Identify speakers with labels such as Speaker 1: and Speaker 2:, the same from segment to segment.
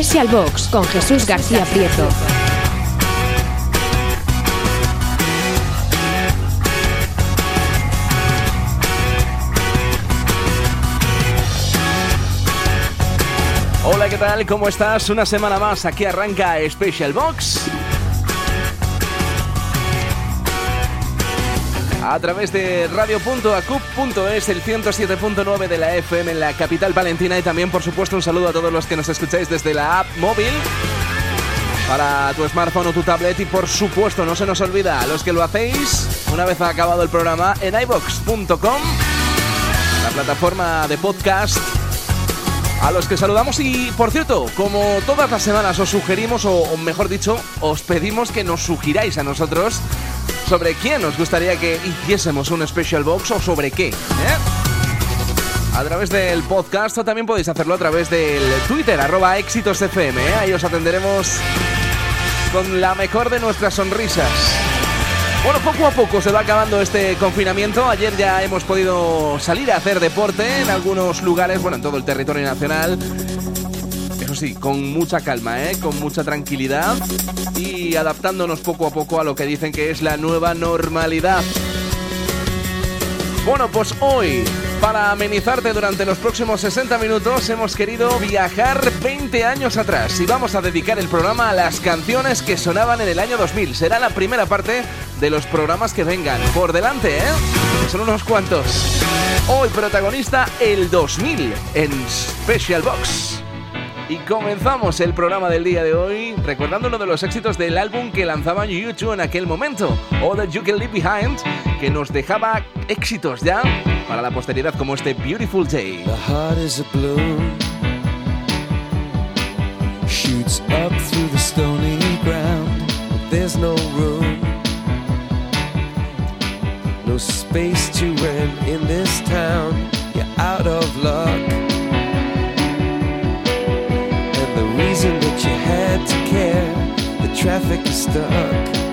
Speaker 1: Special Box con Jesús García Prieto.
Speaker 2: Hola, ¿qué tal? ¿Cómo estás? Una semana más, aquí arranca Special Box. A través de radio.acup.es, el 107.9 de la FM en la capital palentina. Y también, por supuesto, un saludo a todos los que nos escucháis desde la app móvil para tu smartphone o tu tablet. Y, por supuesto, no se nos olvida a los que lo hacéis una vez ha acabado el programa en ibox.com, la plataforma de podcast a los que saludamos. Y, por cierto, como todas las semanas os sugerimos, o, o mejor dicho, os pedimos que nos sugiráis a nosotros sobre quién os gustaría que hiciésemos un special box o sobre qué. ¿eh? A través del podcast o también podéis hacerlo a través del Twitter, arroba éxitosfm. ¿eh? Ahí os atenderemos con la mejor de nuestras sonrisas. Bueno, poco a poco se va acabando este confinamiento. Ayer ya hemos podido salir a hacer deporte en algunos lugares, bueno, en todo el territorio nacional. Sí, con mucha calma, ¿eh? con mucha tranquilidad y adaptándonos poco a poco a lo que dicen que es la nueva normalidad. Bueno, pues hoy, para amenizarte durante los próximos 60 minutos, hemos querido viajar 20 años atrás y vamos a dedicar el programa a las canciones que sonaban en el año 2000. Será la primera parte de los programas que vengan. Por delante, ¿eh? Son unos cuantos. Hoy protagonista el 2000 en Special Box. Y comenzamos el programa del día de hoy recordando uno de los éxitos del álbum que lanzaban YouTube en aquel momento, All That You Can Leave Behind, que nos dejaba éxitos ya para la posteridad como este Beautiful Day.
Speaker 3: The heart is a balloon, shoots up through the stony ground, there's no room, no space to rent in this town. You're out of luck, the reason that you had to care, the traffic is stuck,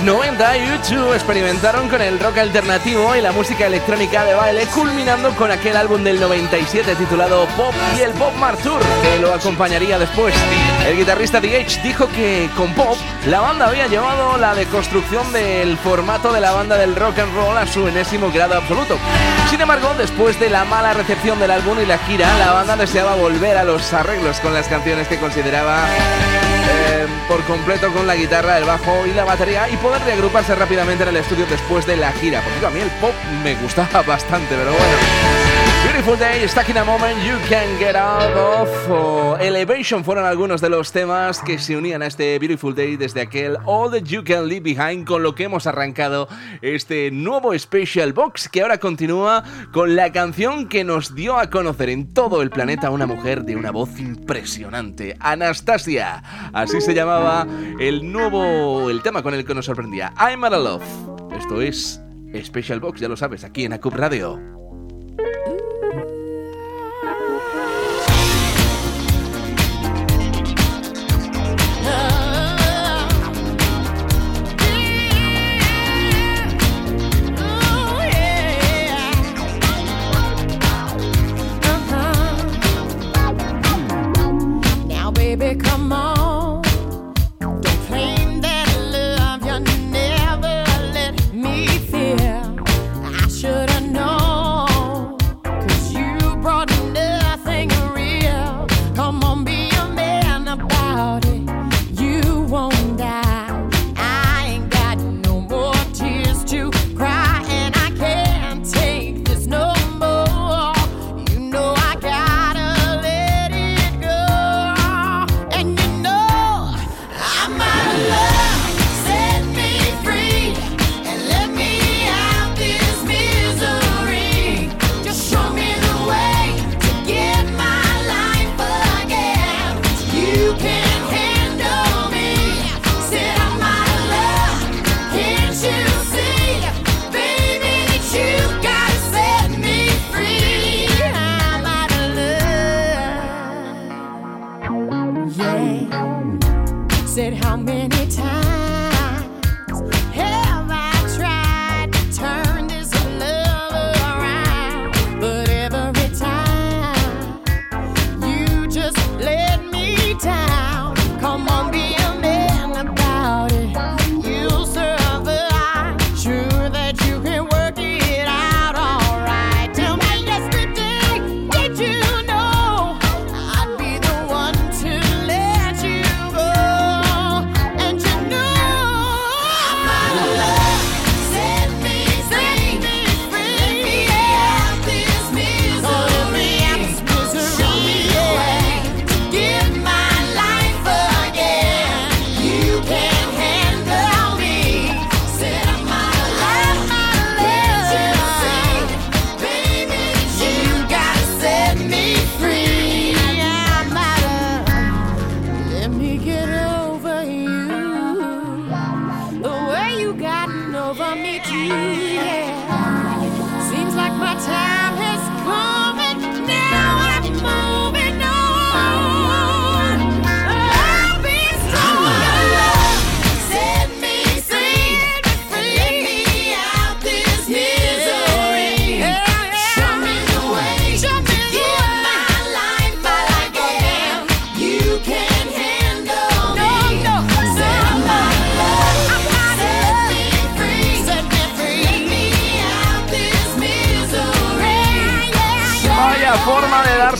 Speaker 4: los 90, YouTube experimentaron con el rock alternativo y la música electrónica de baile, culminando con aquel álbum del 97 titulado Pop y el Pop Mart Tour, que lo acompañaría después. El guitarrista Edge dijo que con Pop la banda había llevado la deconstrucción del formato de la banda del rock and roll a su enésimo grado absoluto. Sin embargo, después de la mala recepción del álbum y la gira, la banda deseaba volver a los arreglos con las canciones que consideraba por completo con la guitarra, el bajo y la batería y poder reagruparse rápidamente en el estudio después de la gira. Porque a mí el pop me gustaba bastante, pero bueno. Beautiful Day, Stuck in a Moment, You Can Get Out of o Elevation fueron algunos de los temas que se unían a este Beautiful Day desde aquel All That You Can Leave Behind, con lo que hemos arrancado este nuevo Special Box que ahora continúa con la canción que nos dio a conocer en todo el planeta una mujer de una voz impresionante, Anastasia. Así se llamaba el nuevo, el tema con el que nos sorprendía, I'm Out of Love. Esto es Special Box, ya lo sabes, aquí en Acup Radio. baby, come on.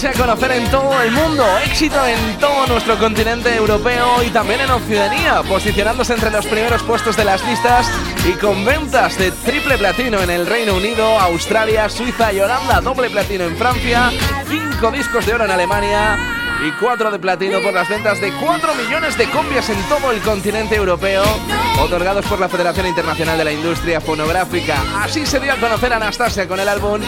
Speaker 4: A conocer en todo el mundo, éxito en todo nuestro continente europeo y también en Oceanía, posicionándose entre los primeros puestos de las listas y con ventas de triple platino en el Reino Unido, Australia, Suiza y Holanda, doble platino en Francia, cinco discos de oro en Alemania y cuatro de platino por las ventas de 4 millones de copias en todo el continente europeo, otorgados por la Federación Internacional de la Industria Fonográfica. Así se dio a conocer Anastasia con el álbum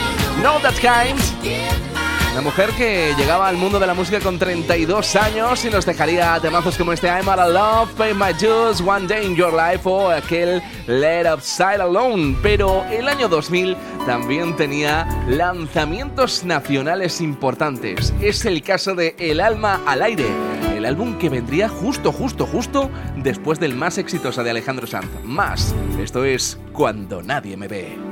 Speaker 4: No That Kind la mujer que llegaba al mundo de la música con 32 años y nos dejaría temazos como este I'm Out of Love, Pay My Dues, One Day in Your Life o aquel Let Upside Alone. Pero el año 2000 también tenía lanzamientos nacionales importantes. Es el caso de El Alma al Aire
Speaker 2: el álbum que vendría justo, justo, justo después del más exitoso de Alejandro Sanz. Más, esto es Cuando nadie me ve.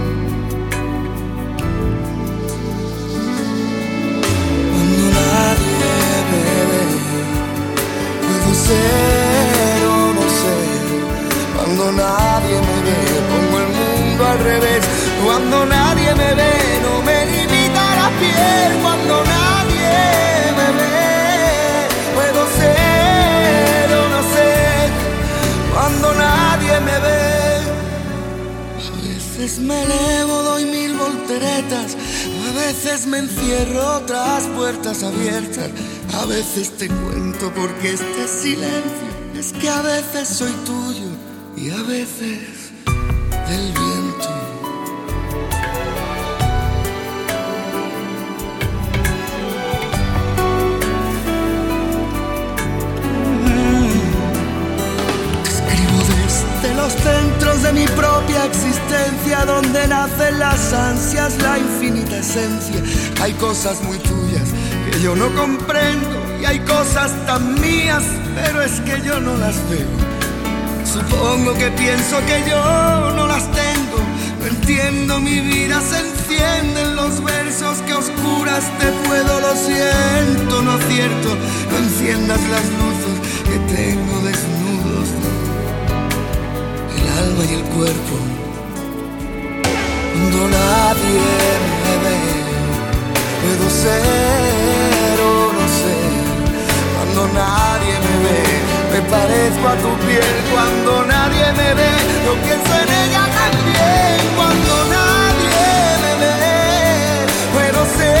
Speaker 5: Puedo ser o no ser. Cuando nadie me ve, pongo el mundo al revés. Cuando nadie me ve, no me limita la piel. Cuando nadie me ve, puedo ser o no ser. Cuando nadie me ve. A veces me elevo, doy mil volteretas. A veces me encierro tras puertas abiertas. A veces te cuento porque este silencio es que a veces soy tuyo y a veces del viento. Escribo desde los centros de mi propia existencia, donde nacen las ansias, la infinita esencia. Hay cosas muy tuyas que yo no comprendo hay cosas tan mías, pero es que yo no las veo. Supongo que pienso que yo no las tengo. No entiendo, mi vida se enciende en los versos que oscuras te puedo. Lo siento, no acierto. No enciendas las luces que tengo desnudos. El alma y el cuerpo. Cuando nadie me ve, puedo ser. Cuando nadie me ve, me parezco a tu piel. Cuando nadie me ve, yo pienso en ella también. Cuando nadie me ve, puedo ser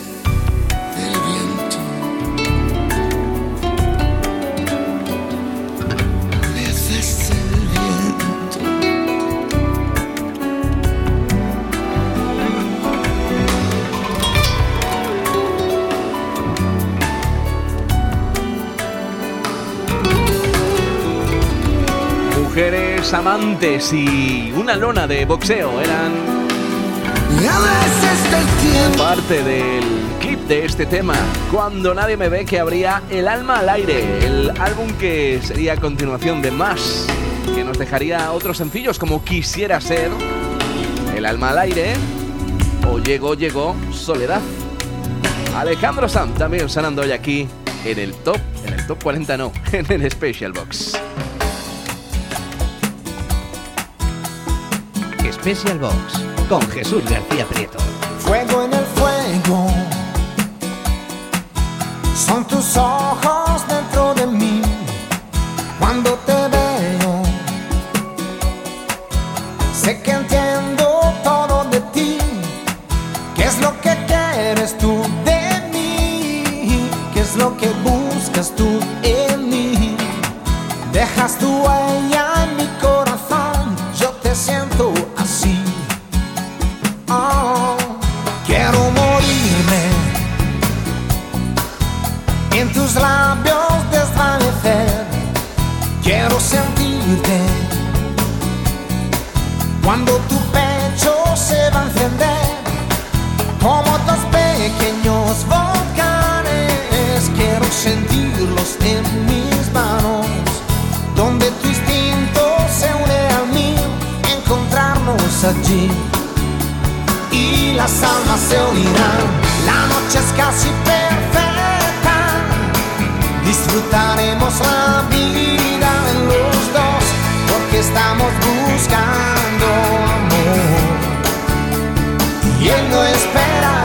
Speaker 2: Amantes y una lona de boxeo eran parte del clip de este tema. Cuando nadie me ve que habría El alma al aire, el álbum que sería a continuación de Más, que nos dejaría otros sencillos como Quisiera ser, El alma al aire o Llegó, llegó, Soledad. Alejandro Sam también sonando hoy aquí en el top, en el top 40 no, en el Special Box.
Speaker 6: Special Box con Jesús García Prieto.
Speaker 7: Fuego en el fuego. Son tus ojos dentro de mí. Cuando te veo, sé que entiendo todo de ti. ¿Qué es lo que quieres tú de mí? ¿Qué es lo que buscas tú? Y las almas se unirán. La noche es casi perfecta, disfrutaremos la vida en los dos, porque estamos buscando amor. Y él no espera,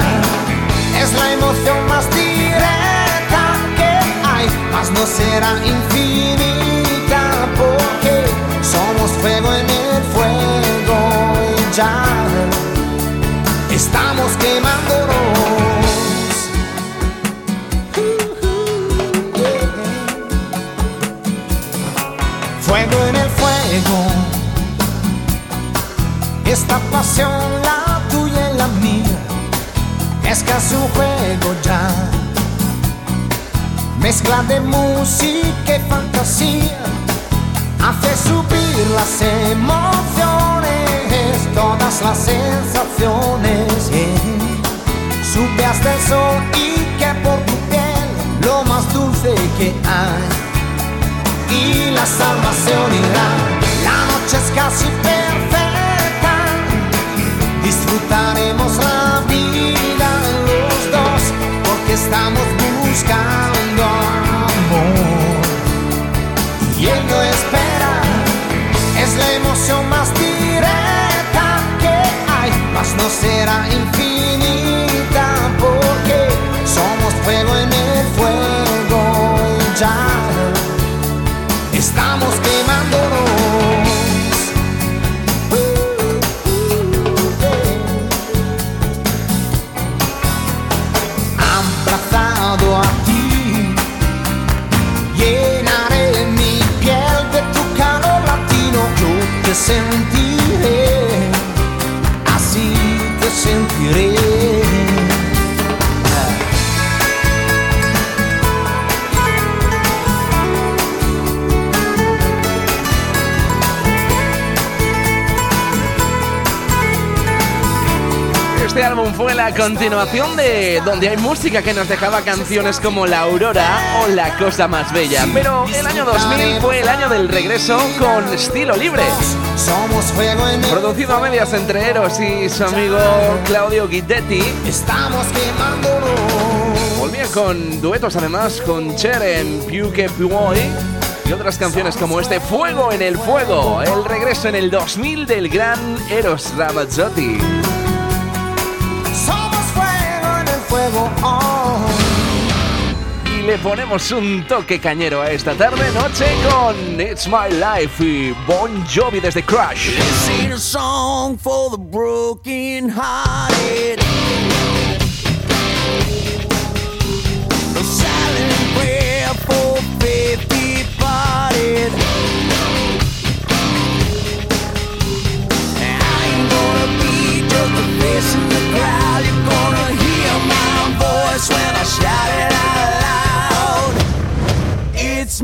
Speaker 7: es la emoción más directa que hay, mas no será infinita, porque somos fuego en el estamos quemándonos. Fuego en el fuego, esta pasión, la tuya y la mía, es casi un juego ya. Mezcla de música y fantasía, hace subir las emociones, todas las sensaciones. yeah. Sube hasta el sol y que por tu piel lo más dulce que hay. Y las almas se unirán, la noche es casi perfecta. Disfrutaremos la vida los dos, porque estamos buscando amor mas no será infinita porque somos fuego en el fuego ya sentiré.
Speaker 2: Este álbum fue la continuación de donde hay música que nos dejaba canciones como La Aurora o La Cosa Más Bella. Pero el año 2000 fue el año del regreso con Estilo Libre.
Speaker 7: Somos fuego en el
Speaker 2: Producido a medias entre Eros y su amigo Claudio Guidetti.
Speaker 7: Estamos quemándonos.
Speaker 2: Volvía con duetos además con Cher en Più che Puoi y otras canciones como este Fuego en el Fuego, el regreso en el 2000 del gran Eros Ramazzotti. Le ponemos un toque cañero a esta tarde noche con It's My Life y Bon Jovi desde Crash.
Speaker 8: A song for the broken hearted. Gonna be in the crowd. When I shout it out. It's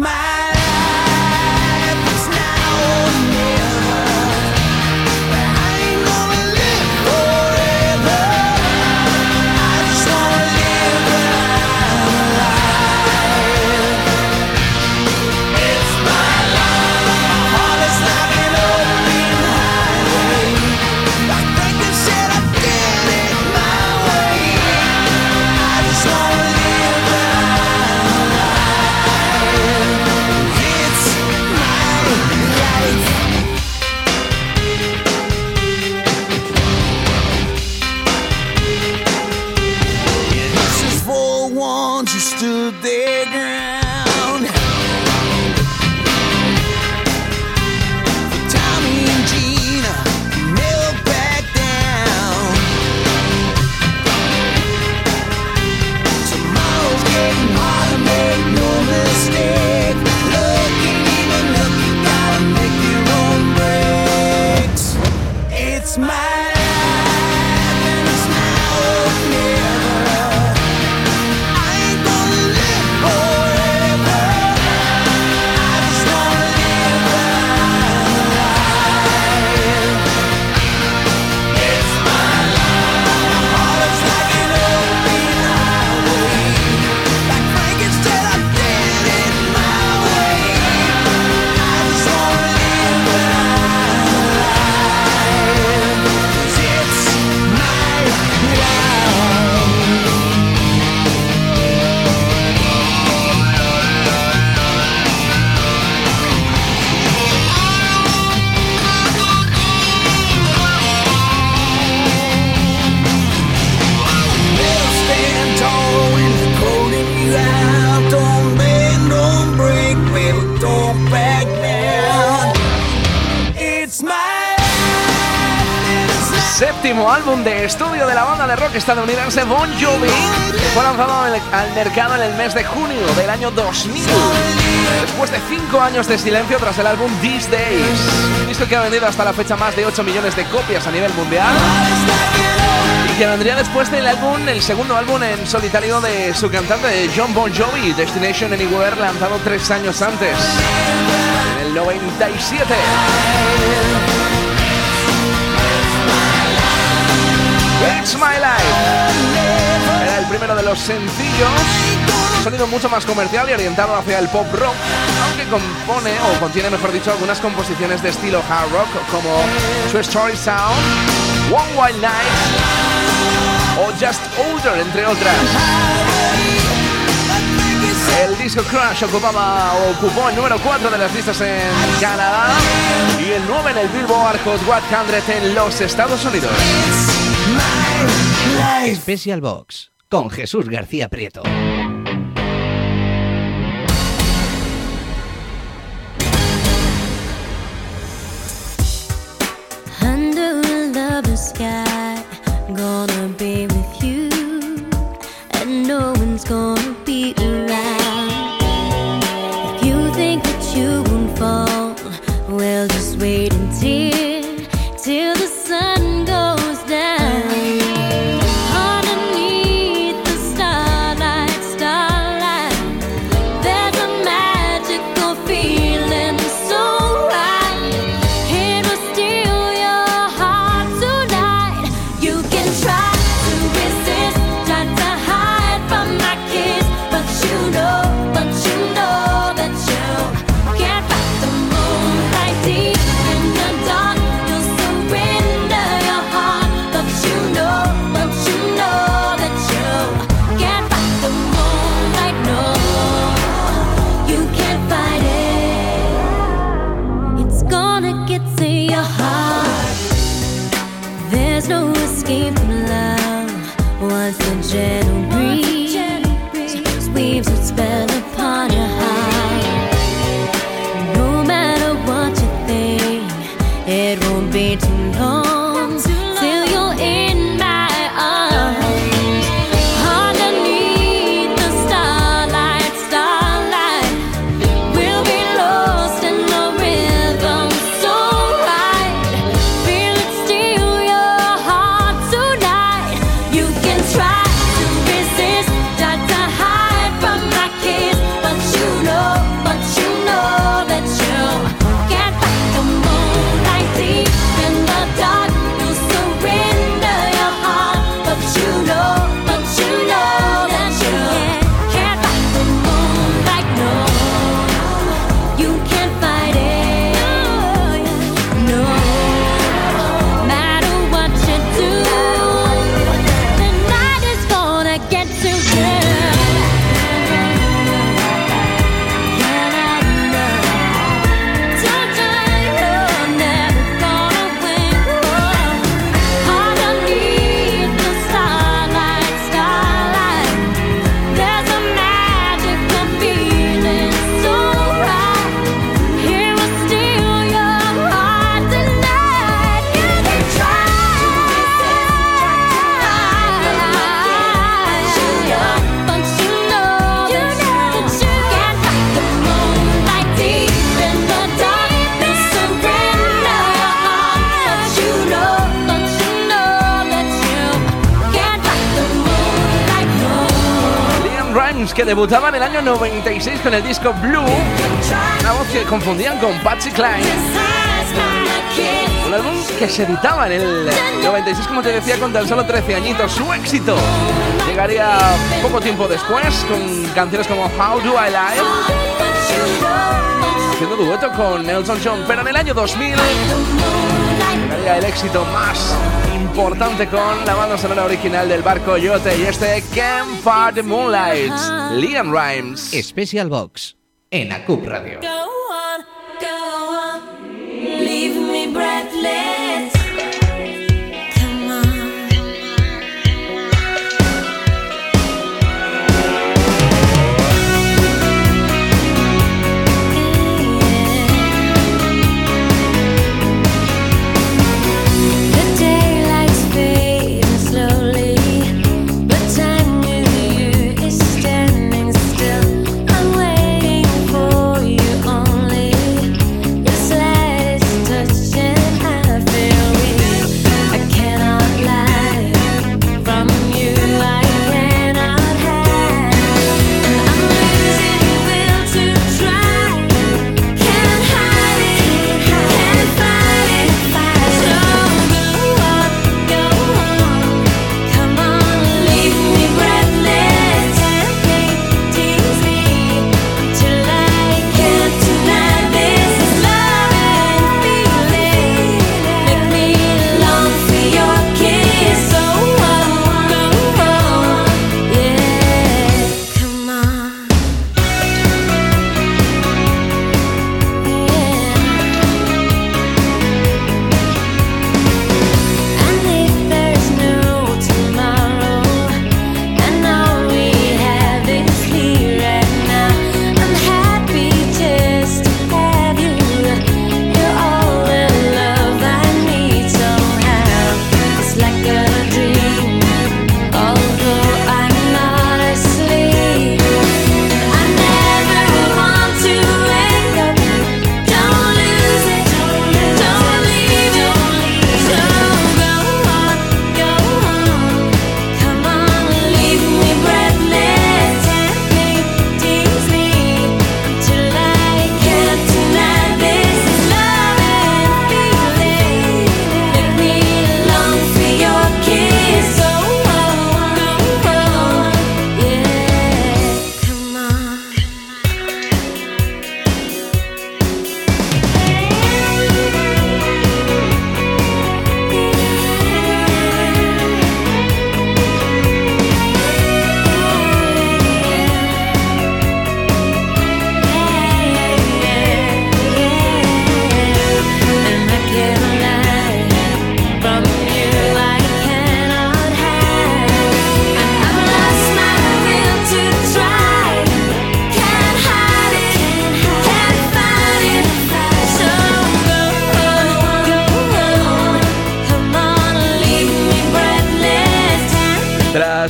Speaker 2: rock estadounidense Bon Jovi, fue lanzado al mercado en el mes de junio del año 2000. Después de cinco años de silencio tras el álbum These Days, disco que ha vendido hasta la fecha más de 8 millones de copias a nivel mundial y que vendría después del álbum, el segundo álbum en solitario de su cantante John Bon Jovi, Destination Anywhere, lanzado tres años antes, en el 97. It's My Life. Era el primero de los sencillos. Sonido mucho más comercial y orientado hacia el pop rock, aunque compone o contiene, mejor dicho, algunas composiciones de estilo hard rock como True Story Sound, One Wild Night o Just Older, entre otras. El disco Crash ocupaba ocupó el número 4 de las listas en Canadá y el 9 en el Billboard Hot 100 en los Estados Unidos.
Speaker 9: Special Box con Jesús García Prieto.
Speaker 2: Año 96 con el disco Blue, una voz que confundían con Patsy Cline. Un álbum que se editaba en el 96, como te decía, con tan solo 13 añitos. Su éxito llegaría poco tiempo después con canciones como How Do I Lie, haciendo dueto con Nelson John. Pero en el año 2000 llegaría el éxito más importante con la banda sonora original del barco Yote y este Fight the Moonlight, Liam Rhymes.
Speaker 6: Special Box en ACUP Radio.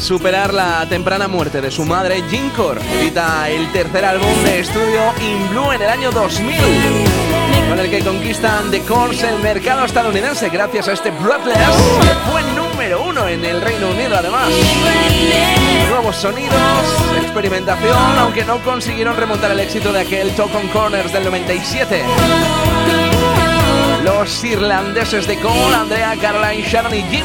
Speaker 2: Superar la temprana muerte de su madre, Jim Core edita el tercer álbum de estudio In Blue en el año 2000, con el que conquistan The Course el mercado estadounidense gracias a este Breathless, que fue número uno en el Reino Unido además. Nuevos sonidos, experimentación, aunque no consiguieron remontar el éxito de aquel Talk on Corners del 97. Los irlandeses de Cole, Andrea, Caroline, Sharon y Jim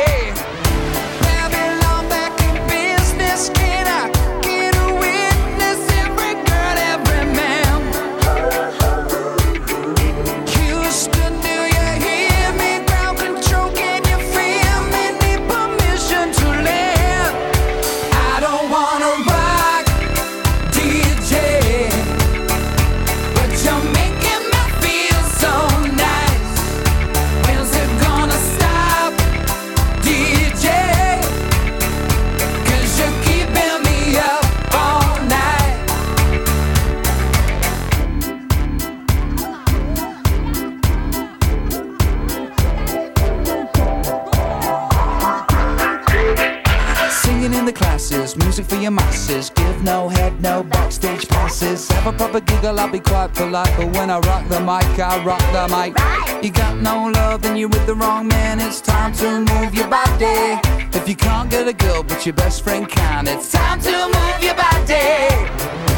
Speaker 8: Giggle, I'll be quite polite. But when I rock the mic, I rock the mic. You got no love, then you're with the wrong man. It's time to move your body. If you can't get a girl, but your best friend can, it's time to move your body.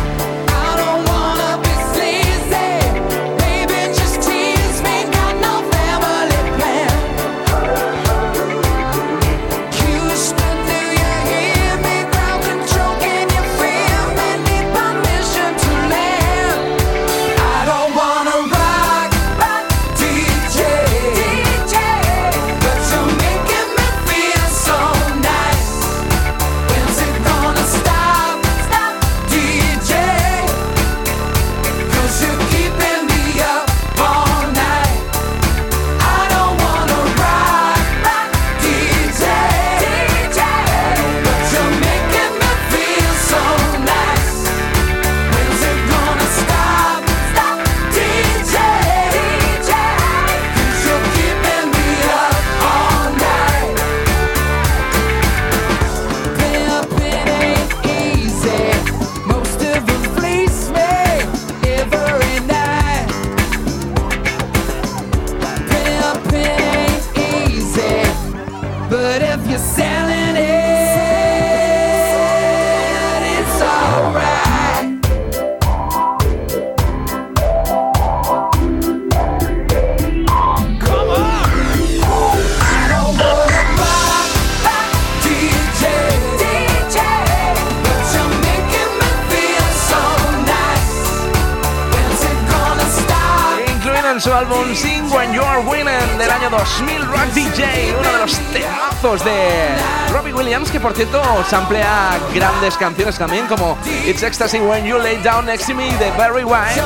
Speaker 2: Álbum Sing When You're Winning del año 2000, Rock DJ, uno de los temazos de Robbie Williams, que por cierto samplea grandes canciones también, como It's Ecstasy When You Lay Down Next to Me de Barry White,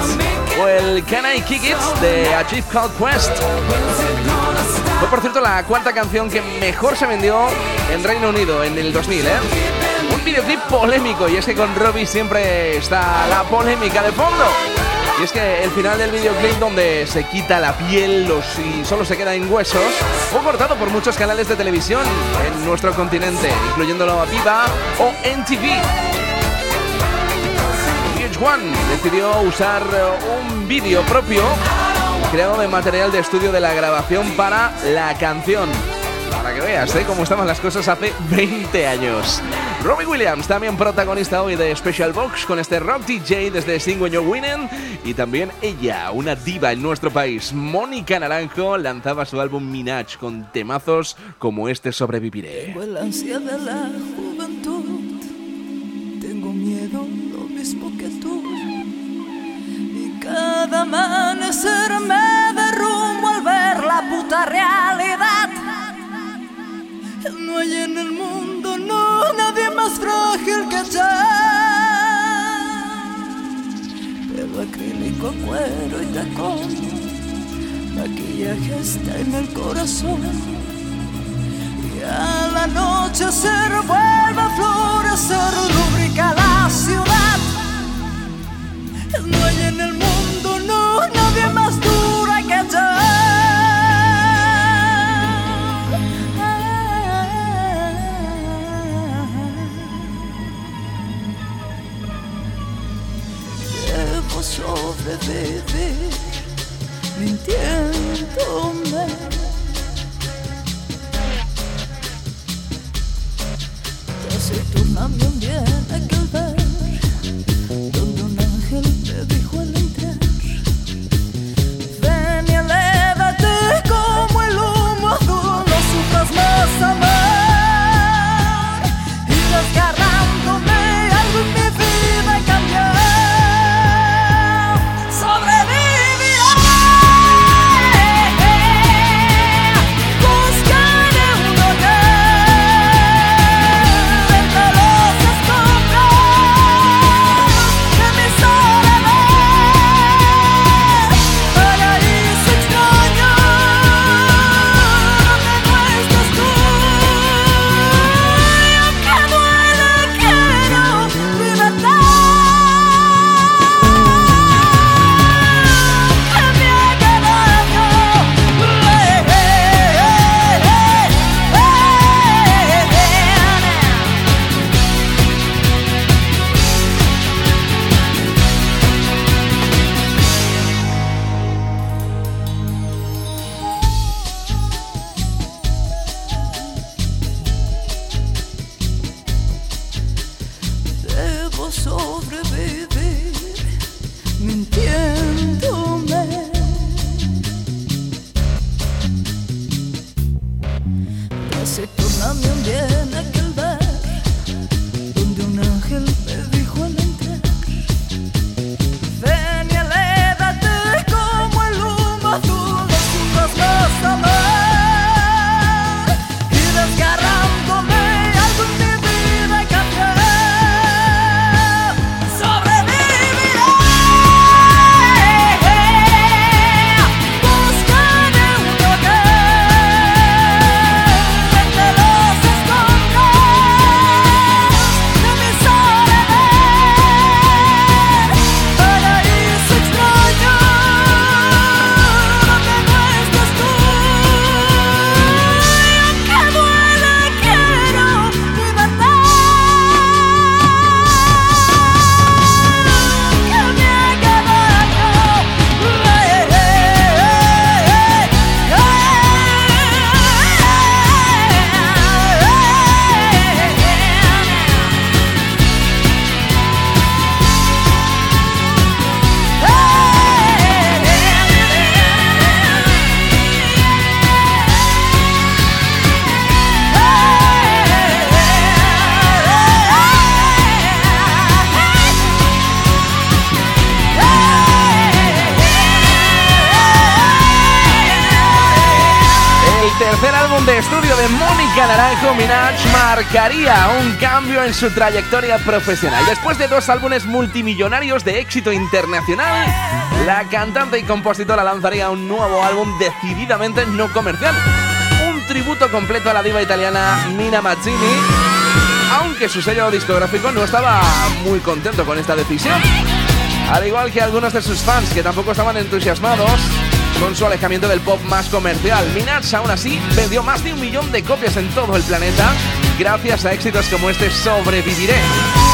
Speaker 2: o el Can I Kick It de A Chief Called Quest. Fue por cierto la cuarta canción que mejor se vendió en Reino Unido en el 2000, ¿eh? Un videoclip polémico, y es que con Robbie siempre está la polémica de fondo. Y es que el final del videoclip donde se quita la piel los, y solo se queda en huesos fue cortado por muchos canales de televisión en nuestro continente, incluyéndolo a Viva o NTV. VH1 decidió usar eh, un vídeo propio creado de material de estudio de la grabación para la canción. Para que veas ¿eh? cómo estaban las cosas hace 20 años. Robbie Williams, también protagonista hoy de Special Box con este rock DJ desde Sing When You're Winning. Y también ella, una diva en nuestro país, Mónica Naranjo, lanzaba su álbum Minaj con temazos como este Sobreviviré.
Speaker 8: Tengo el ansia de la juventud. Tengo miedo lo mismo que tú. Y cada amanecer me derrumbo al ver la puta realidad. No hay en el mundo, no, nadie más frágil que yo. Pelo acrílico, cuero y tacón. Maquillaje está en el corazón. Y al anochecer vuelve a florecer, lubrica la. Sobrevivir mintiéndome. Ya se torna sobre vida. Un
Speaker 2: cambio en su trayectoria profesional. Después de dos álbumes multimillonarios de éxito internacional, la cantante y compositora lanzaría un nuevo álbum decididamente no comercial. Un tributo completo a la diva italiana Nina Mazzini, aunque su sello discográfico no estaba muy contento con esta decisión. Al igual que algunos de sus fans que tampoco estaban entusiasmados con su alejamiento del pop más comercial. Minaj aún así vendió más de un millón de copias en todo el planeta gracias a éxitos como este Sobreviviré.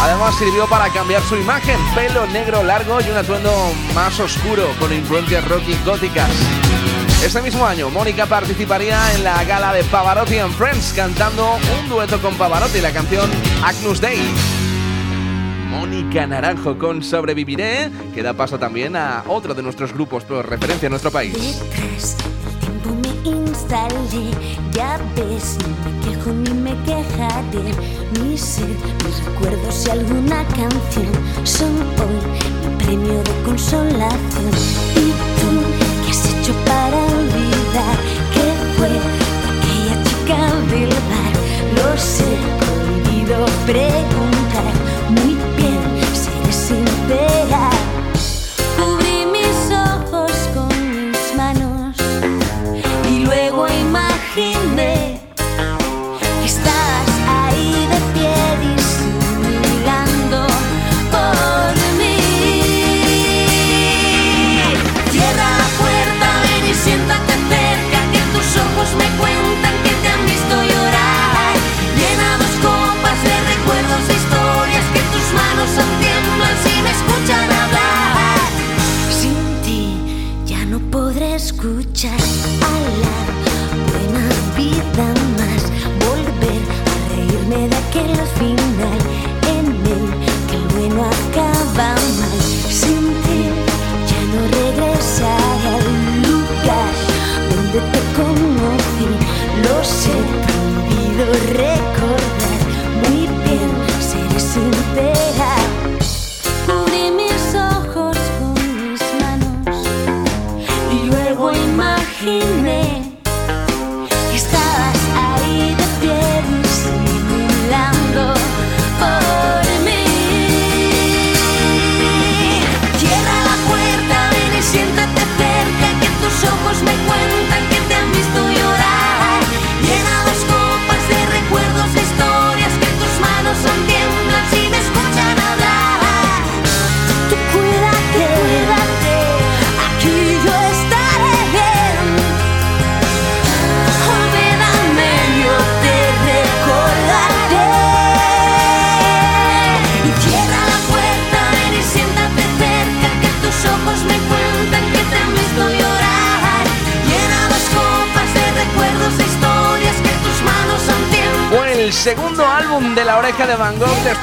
Speaker 2: Además sirvió para cambiar su imagen, pelo negro largo y un atuendo más oscuro con influencias rock y góticas. Este mismo año, Mónica participaría en la gala de Pavarotti and Friends cantando un dueto con Pavarotti, la canción Agnus Dei. Mónica Naranjo con Sobreviviré, que da paso también a otro de nuestros grupos por referencia en nuestro país.
Speaker 9: Instalé, ya ves, no me quejo ni me quejaré. Mi ser, mis recuerdos y alguna canción son hoy mi premio de consolación. ¿Y tú qué has hecho para olvidar que fue aquella chica del bar? Lo sé, prohibido preguntar. Muy bien, seré sincera.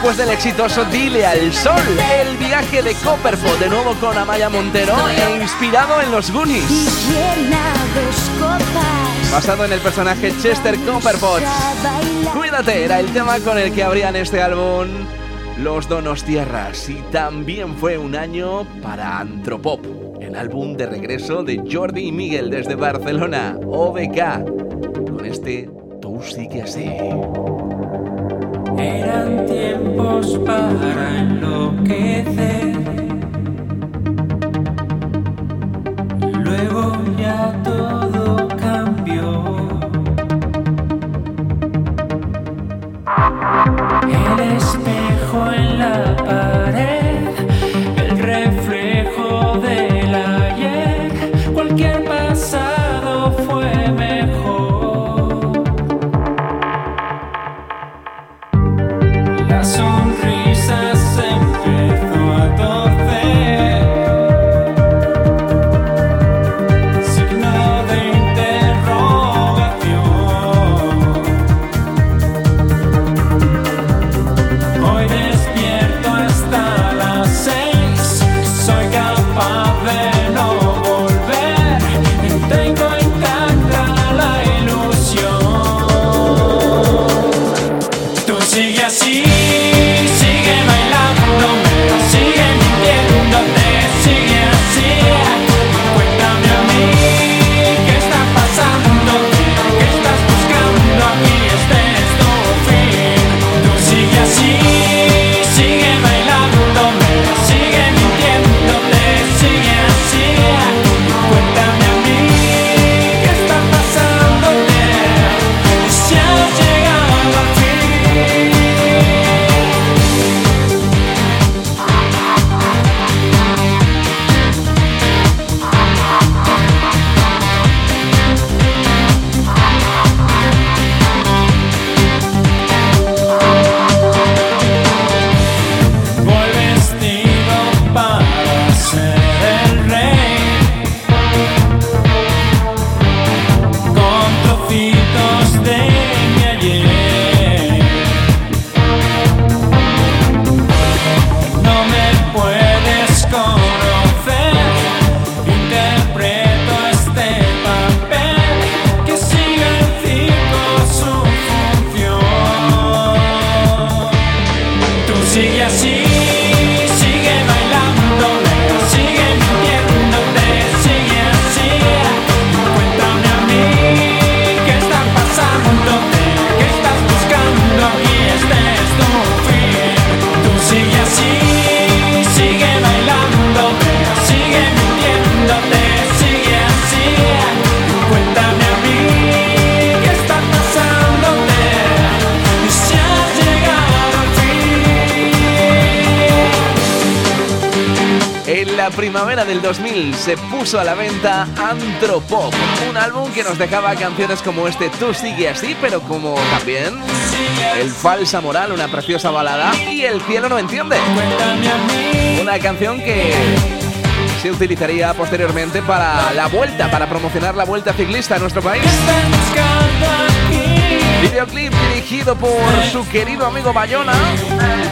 Speaker 2: Después del exitoso Dile al Sol. El viaje de Copperpot, de nuevo con Amaya Montero e inspirado en los Goonies. Basado en el personaje Chester Copperpot. Cuídate, era el tema con el que abrían este álbum los Donostierras. Y también fue un año para Antropop, el álbum de regreso de Jordi y Miguel desde Barcelona, OBK,
Speaker 10: para enloquecer.
Speaker 2: Primavera del 2000 se puso a la venta Antropop, un álbum que nos dejaba canciones como este Tú sigue así, pero como también El Falsa Moral, una preciosa balada, y El Cielo no entiende. Una canción que se utilizaría posteriormente para la vuelta, para promocionar la vuelta ciclista a nuestro país. Videoclip dirigido por su querido amigo Bayona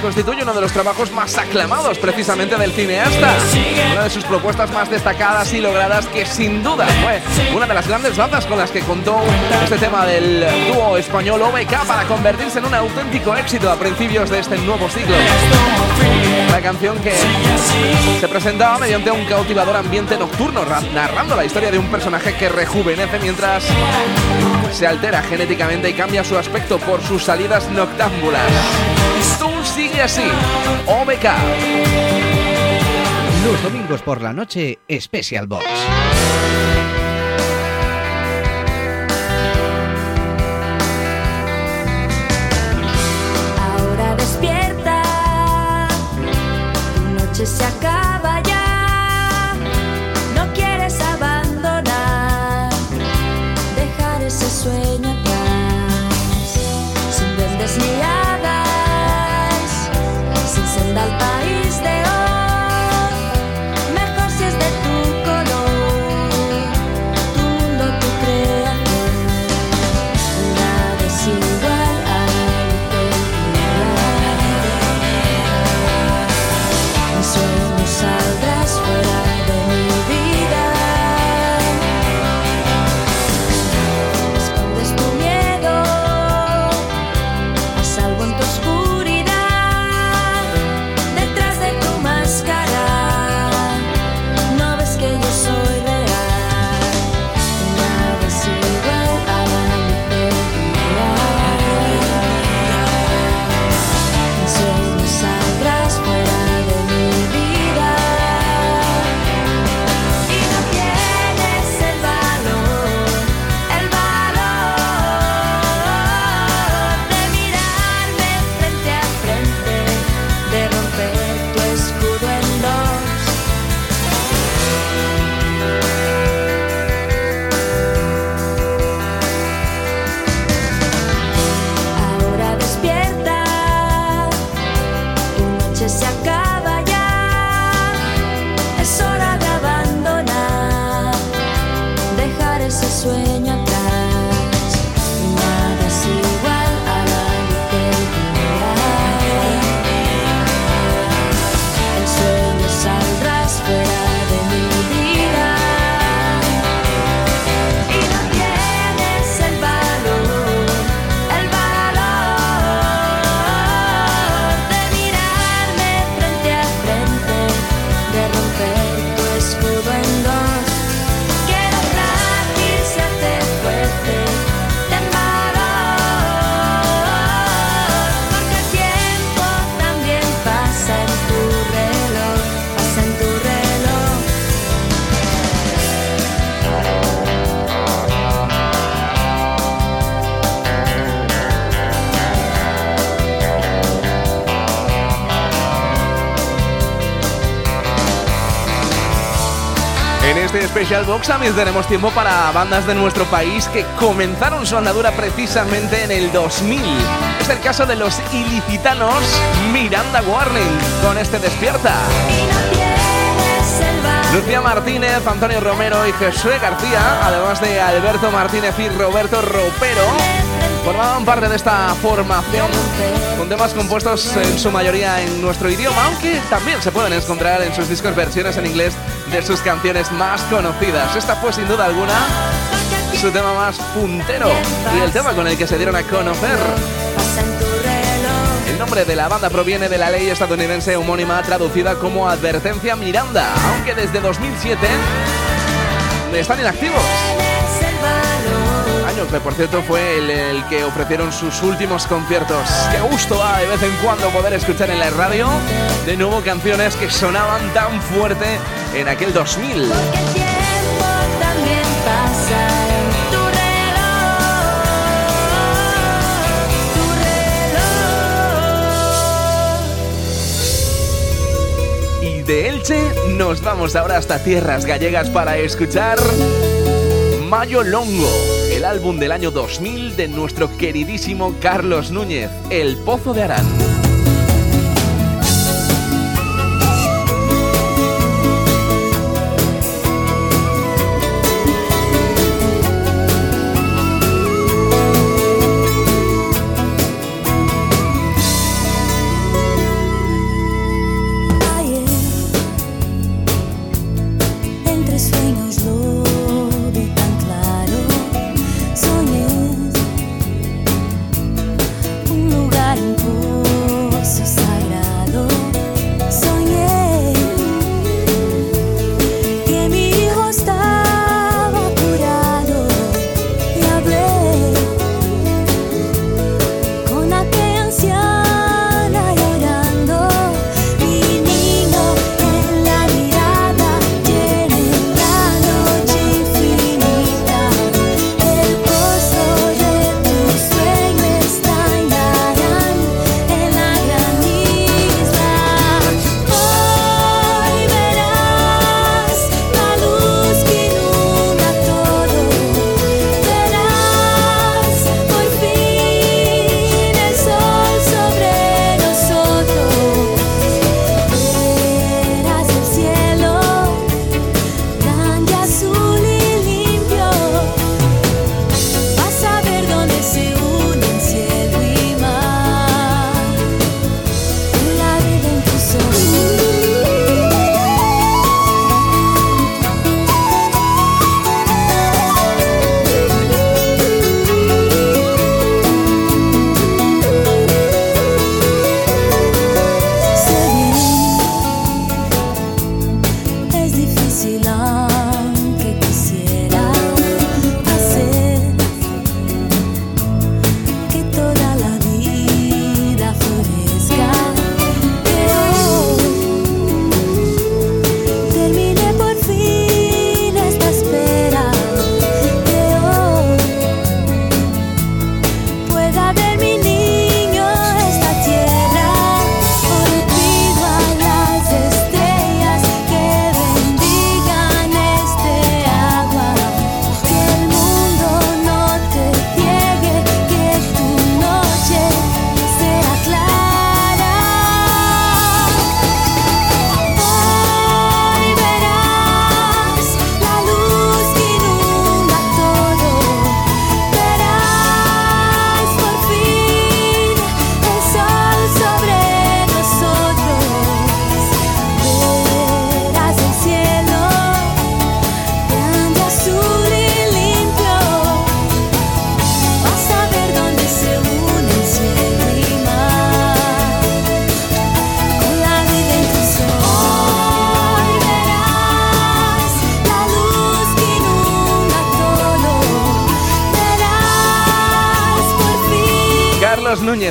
Speaker 2: constituye uno de los trabajos más aclamados precisamente del cineasta. Una de sus propuestas más destacadas y logradas que sin duda fue una de las grandes bandas con las que contó este tema del dúo español OBK para convertirse en un auténtico éxito a principios de este nuevo siglo. Una canción que se presentaba mediante un cautivador ambiente nocturno, ra- narrando la historia de un personaje que rejuvenece mientras se altera genéticamente y cambia su aspecto por sus salidas noctámbulas. Tú sigue así, OBK.
Speaker 9: Los domingos por la noche, Special Box. Special Box también tenemos tiempo para bandas de nuestro país que comenzaron su andadura precisamente en el 2000. Es el caso de los ilicitanos Miranda Warning con este Despierta. Lucía Martínez, Antonio Romero y Josué García, además de Alberto Martínez y Roberto Ropero, formaban parte de esta formación con temas compuestos en su mayoría en nuestro idioma, aunque también se pueden encontrar en sus discos versiones en inglés de sus canciones más conocidas. Esta fue sin duda alguna su tema más puntero y el tema con el que se dieron a conocer. El nombre de la banda proviene de la ley estadounidense homónima traducida como Advertencia Miranda, aunque desde 2007 están inactivos. Que por cierto fue el, el que ofrecieron sus últimos conciertos. Qué gusto da de vez en cuando poder escuchar en la radio de nuevo canciones que sonaban tan fuerte en aquel 2000.
Speaker 2: Porque el tiempo también pasa en tu reloj, tu reloj.
Speaker 9: Y de Elche nos vamos ahora hasta tierras gallegas para escuchar Mayo Longo, el álbum del año 2000 de nuestro queridísimo Carlos Núñez, El Pozo de Arán.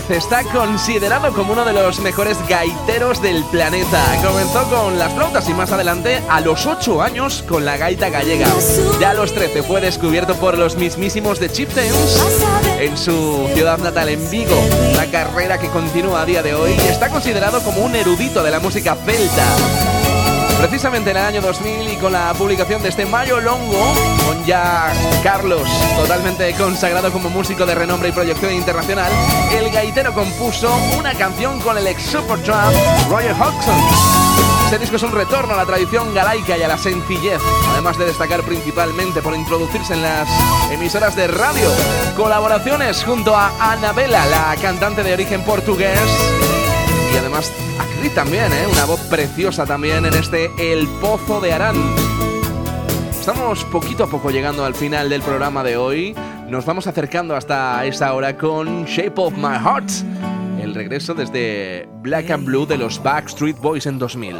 Speaker 2: Está
Speaker 9: considerado como uno de los mejores gaiteros del planeta. Comenzó con las flautas y más adelante, a los 8 años, con la gaita gallega. Ya a los 13 fue descubierto por los mismísimos de Chieftains en su ciudad natal, en Vigo. Una carrera que continúa a día de hoy está considerado como un erudito de la música celta.
Speaker 8: Precisamente en el año 2000 y con la publicación de este Mayo Longo, con ya Carlos totalmente consagrado como músico de renombre y proyección internacional, el gaitero compuso una canción con el ex Supertramp Roger Hodgson. Este disco es un retorno a la tradición galaica y a la sencillez, además de destacar principalmente por introducirse en las emisoras de radio. Colaboraciones junto a Anabela, la cantante de origen portugués, y además también, ¿eh? una voz preciosa también en este El Pozo de Arán. Estamos poquito a poco llegando al final del programa de hoy. Nos vamos acercando hasta esa hora con Shape of My Heart, el regreso desde Black and Blue de los Backstreet Boys en 2000.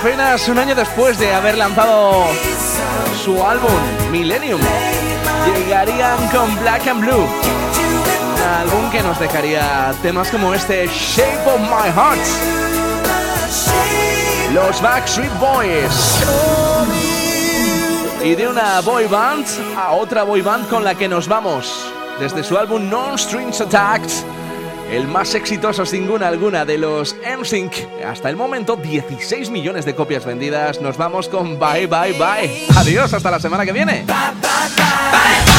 Speaker 8: Apenas un año después de haber lanzado su álbum Millennium, llegarían con Black and Blue. Un álbum que nos dejaría temas como este Shape of My Heart. Los Backstreet Boys. Y de una boy band a otra boy band con la que nos vamos. Desde su álbum Non Strings Attacked, el más exitoso sin duda alguna de los NSYNC. Hasta el momento, 16 millones de copias vendidas. Nos vamos con Bye Bye Bye. Adiós, hasta la semana que viene.
Speaker 2: Bye, bye, bye.